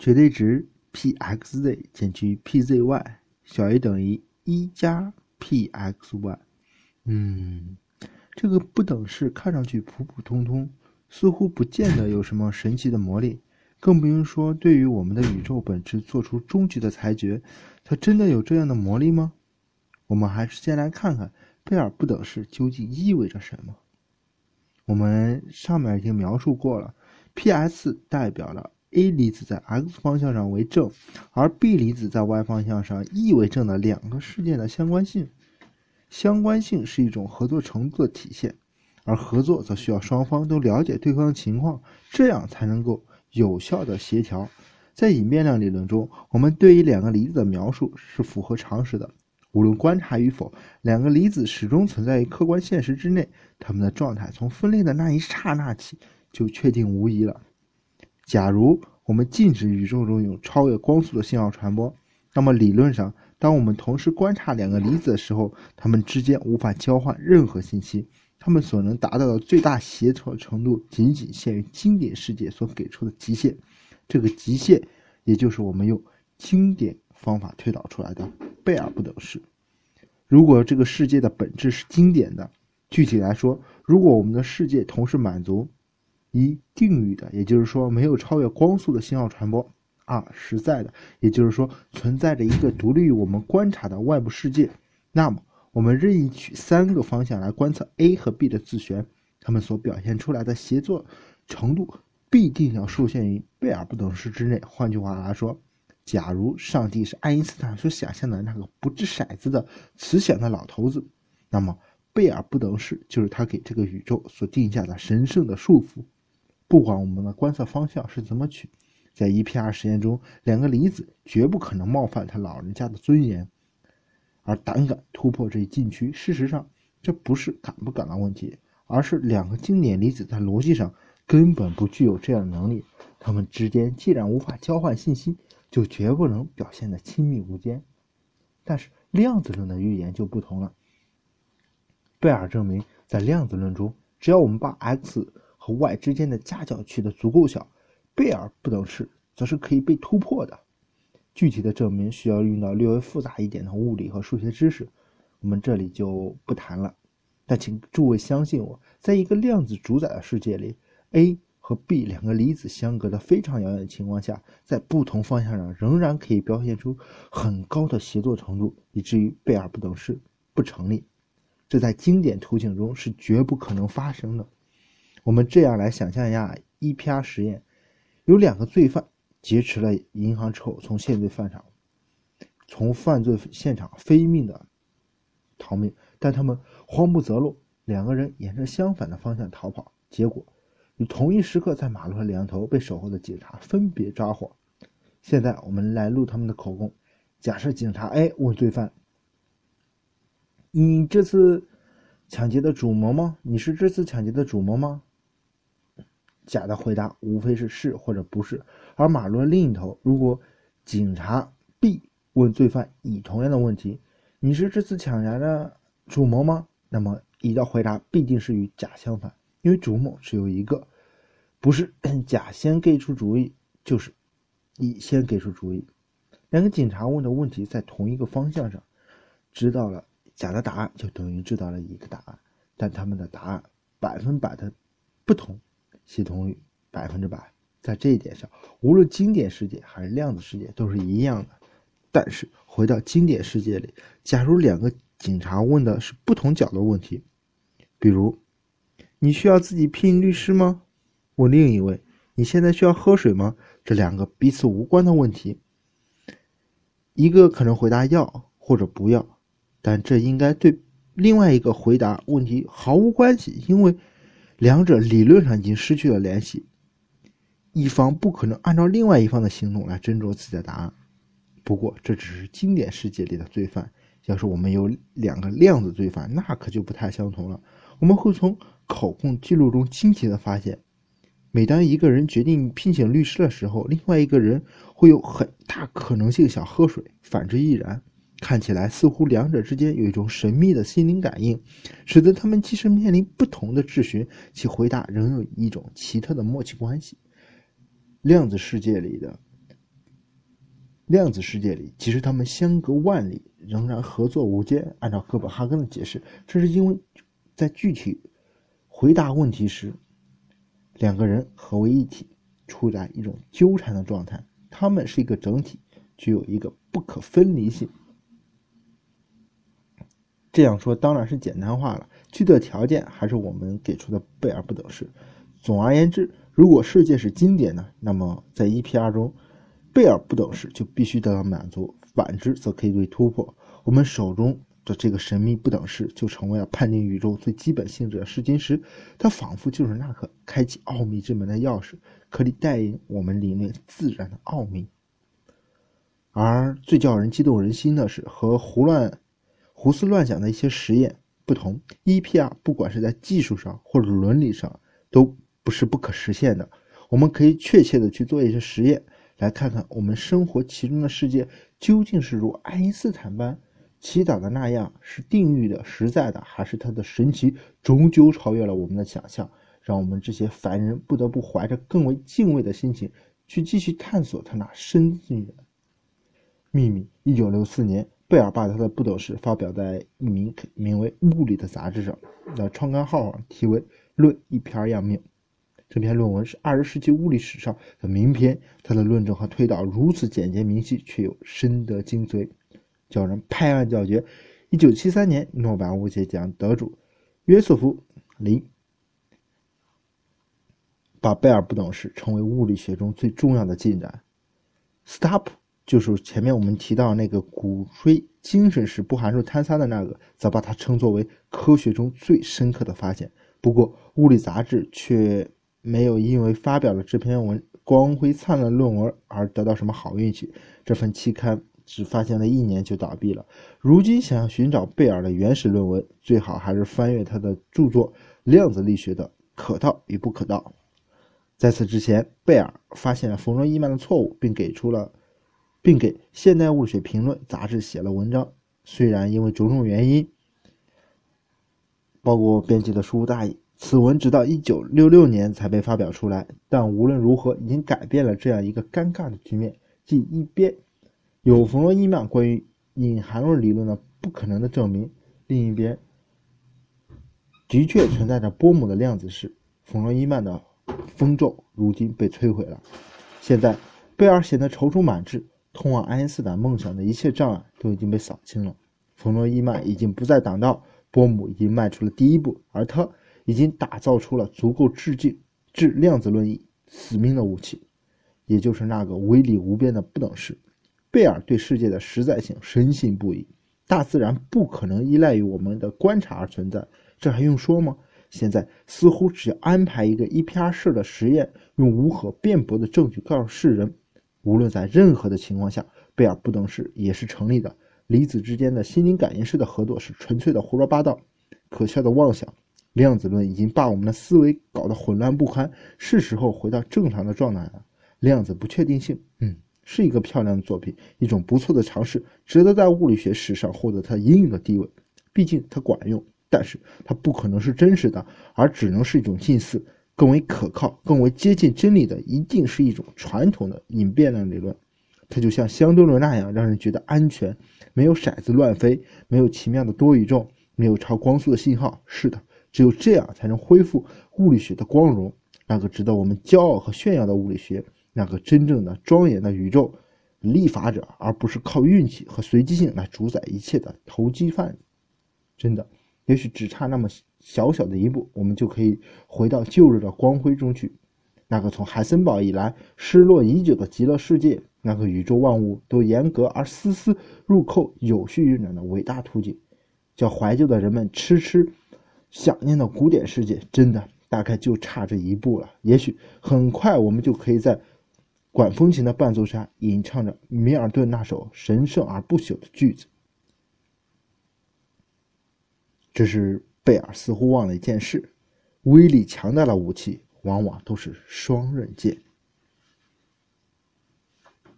绝对值 p(x_z) 减去 p(z_y) 小于等于一加 p(x_y)。嗯，这个不等式看上去普普通通，似乎不见得有什么神奇的魔力，更不用说对于我们的宇宙本质做出终极的裁决，它真的有这样的魔力吗？我们还是先来看看贝尔不等式究竟意味着什么。我们上面已经描述过了，P(s) 代表了 A 离子在 x 方向上为正，而 B 离子在 y 方向上亦为正的两个事件的相关性。相关性是一种合作程度的体现，而合作则需要双方都了解对方的情况，这样才能够有效的协调。在隐变量理论中，我们对于两个离子的描述是符合常识的。无论观察与否，两个离子始终存在于客观现实之内。它们的状态从分裂的那一刹那起就确定无疑了。假如我们禁止宇宙中有超越光速的信号传播，那么理论上，当我们同时观察两个离子的时候，它们之间无法交换任何信息。它们所能达到的最大协调程度，仅仅限于经典世界所给出的极限。这个极限，也就是我们用经典方法推导出来的。贝尔不等式。如果这个世界的本质是经典的，具体来说，如果我们的世界同时满足一定域的，也就是说没有超越光速的信号传播；二实在的，也就是说存在着一个独立于我们观察的外部世界，那么我们任意取三个方向来观测 A 和 B 的自旋，它们所表现出来的协作程度必定要受限于贝尔不等式之内。换句话来说。假如上帝是爱因斯坦所想象的那个不掷骰子的慈祥的老头子，那么贝尔不等式就是他给这个宇宙所定下的神圣的束缚。不管我们的观测方向是怎么取，在 EPR 实验中，两个离子绝不可能冒犯他老人家的尊严，而胆敢突破这一禁区。事实上，这不是敢不敢的问题，而是两个经典离子在逻辑上根本不具有这样的能力。它们之间既然无法交换信息，就绝不能表现的亲密无间，但是量子论的预言就不同了。贝尔证明，在量子论中，只要我们把 x 和 y 之间的夹角取得足够小，贝尔不等式则是可以被突破的。具体的证明需要用到略微复杂一点的物理和数学知识，我们这里就不谈了。但请诸位相信我，在一个量子主宰的世界里，A。和 B 两个离子相隔的非常遥远的情况下，在不同方向上仍然可以表现出很高的协作程度，以至于贝尔不等式不成立。这在经典图形中是绝不可能发生的。我们这样来想象一下：EPR 实验，有两个罪犯劫持了银行之后，从现罪犯场，从犯罪现场飞命的逃命，但他们慌不择路，两个人沿着相反的方向逃跑，结果。与同一时刻在马路的两头被守候的警察分别抓获。现在我们来录他们的口供。假设警察 A 问罪犯：“你这次抢劫的主谋吗？你是这次抢劫的主谋吗？”甲的回答无非是是或者不是。而马路另一头，如果警察 B 问罪犯乙同样的问题：“你是这次抢劫的主谋吗？”那么乙的回答必定是与甲相反。因为主谋只有一个，不是 甲先给出主意，就是乙先给出主意。两个警察问的问题在同一个方向上，知道了甲的答案，就等于知道了乙的答案，但他们的答案百分百的不同，系统率百分之百。在这一点上，无论经典世界还是量子世界都是一样的。但是回到经典世界里，假如两个警察问的是不同角度问题，比如。你需要自己聘律师吗？问另一位，你现在需要喝水吗？这两个彼此无关的问题，一个可能回答要或者不要，但这应该对另外一个回答问题毫无关系，因为两者理论上已经失去了联系，一方不可能按照另外一方的行动来斟酌自己的答案。不过这只是经典世界里的罪犯，要是我们有两个量子罪犯，那可就不太相同了。我们会从。口供记录中惊奇的发现，每当一个人决定聘请律师的时候，另外一个人会有很大可能性想喝水，反之亦然。看起来似乎两者之间有一种神秘的心灵感应，使得他们即使面临不同的质询，其回答仍有一种奇特的默契关系。量子世界里的量子世界里，即使他们相隔万里，仍然合作无间。按照哥本哈根的解释，这是因为在具体回答问题时，两个人合为一体，处在一种纠缠的状态。他们是一个整体，具有一个不可分离性。这样说当然是简单化了，具体的条件还是我们给出的贝尔不等式。总而言之，如果世界是经典的，那么在 EPR 中，贝尔不等式就必须得到满足，反之则可以被突破。我们手中的这个神秘不等式就成为了判定宇宙最基本性质的试金石，它仿佛就是那颗开启奥秘之门的钥匙，可以带领我们领略自然的奥秘。而最叫人激动人心的是，和胡乱。胡思乱想的一些实验不同，EPR 不管是在技术上或者伦理上都不是不可实现的。我们可以确切的去做一些实验，来看看我们生活其中的世界究竟是如爱因斯坦般祈祷的那样是定律的、实在的，还是它的神奇终究超越了我们的想象，让我们这些凡人不得不怀着更为敬畏的心情去继续探索它那深邃的秘密。一九六四年。贝尔把他的不等式发表在一名名为《物理》的杂志上，那创刊号上题为《论一篇样命》。这篇论文是二十世纪物理史上的名篇，他的论证和推导如此简洁明晰，却又深得精髓，叫人拍案叫绝。一九七三年，诺贝尔物理学奖得主约瑟夫·林把贝尔不等式称为物理学中最重要的进展。Stop。就是前面我们提到那个鼓吹精神是不含受坍塌的那个，则把它称作为科学中最深刻的发现。不过，物理杂志却没有因为发表了这篇文光辉灿烂论文而得到什么好运气。这份期刊只发现了一年就倒闭了。如今想要寻找贝尔的原始论文，最好还是翻阅他的著作《量子力学的可道与不可道》。在此之前，贝尔发现了冯诺依曼的错误，并给出了。并给《现代物理学评论》杂志写了文章。虽然因为种种原因，包括编辑的疏忽大意，此文直到1966年才被发表出来。但无论如何，已经改变了这样一个尴尬的局面：即一边有冯诺依曼关于隐含论理论的不可能的证明，另一边的确存在着波姆的量子式。冯诺依曼的风咒如今被摧毁了。现在，贝尔显得踌躇满志。通往爱因斯坦梦想的一切障碍都已经被扫清了。冯诺依曼已经不再挡道，波姆已经迈出了第一步，而他已经打造出了足够致敬致量子论意死命的武器，也就是那个威力无边的不等式。贝尔对世界的实在性深信不疑，大自然不可能依赖于我们的观察而存在，这还用说吗？现在似乎只要安排一个 EPR 式的实验，用无可辩驳的证据告诉世人。无论在任何的情况下，贝尔不等式也是成立的。离子之间的心灵感应式的合作是纯粹的胡说八道、可笑的妄想。量子论已经把我们的思维搞得混乱不堪，是时候回到正常的状态了。量子不确定性，嗯，是一个漂亮的作品，一种不错的尝试，值得在物理学史上获得它应有的地位。毕竟它管用，但是它不可能是真实的，而只能是一种近似。更为可靠、更为接近真理的，一定是一种传统的隐变量理论。它就像相对论那样，让人觉得安全，没有骰子乱飞，没有奇妙的多宇宙，没有超光速的信号。是的，只有这样才能恢复物理学的光荣，那个值得我们骄傲和炫耀的物理学，那个真正的庄严的宇宙立法者，而不是靠运气和随机性来主宰一切的投机犯。真的。也许只差那么小小的一步，我们就可以回到旧日的光辉中去，那个从海森堡以来失落已久的极乐世界，那个宇宙万物都严格而丝丝入扣、有序运转的伟大图景，叫怀旧的人们痴痴想念的古典世界，真的大概就差这一步了。也许很快我们就可以在管风琴的伴奏下吟唱着米尔顿那首神圣而不朽的句子。这是贝尔似乎忘了一件事：威力强大的武器往往都是双刃剑。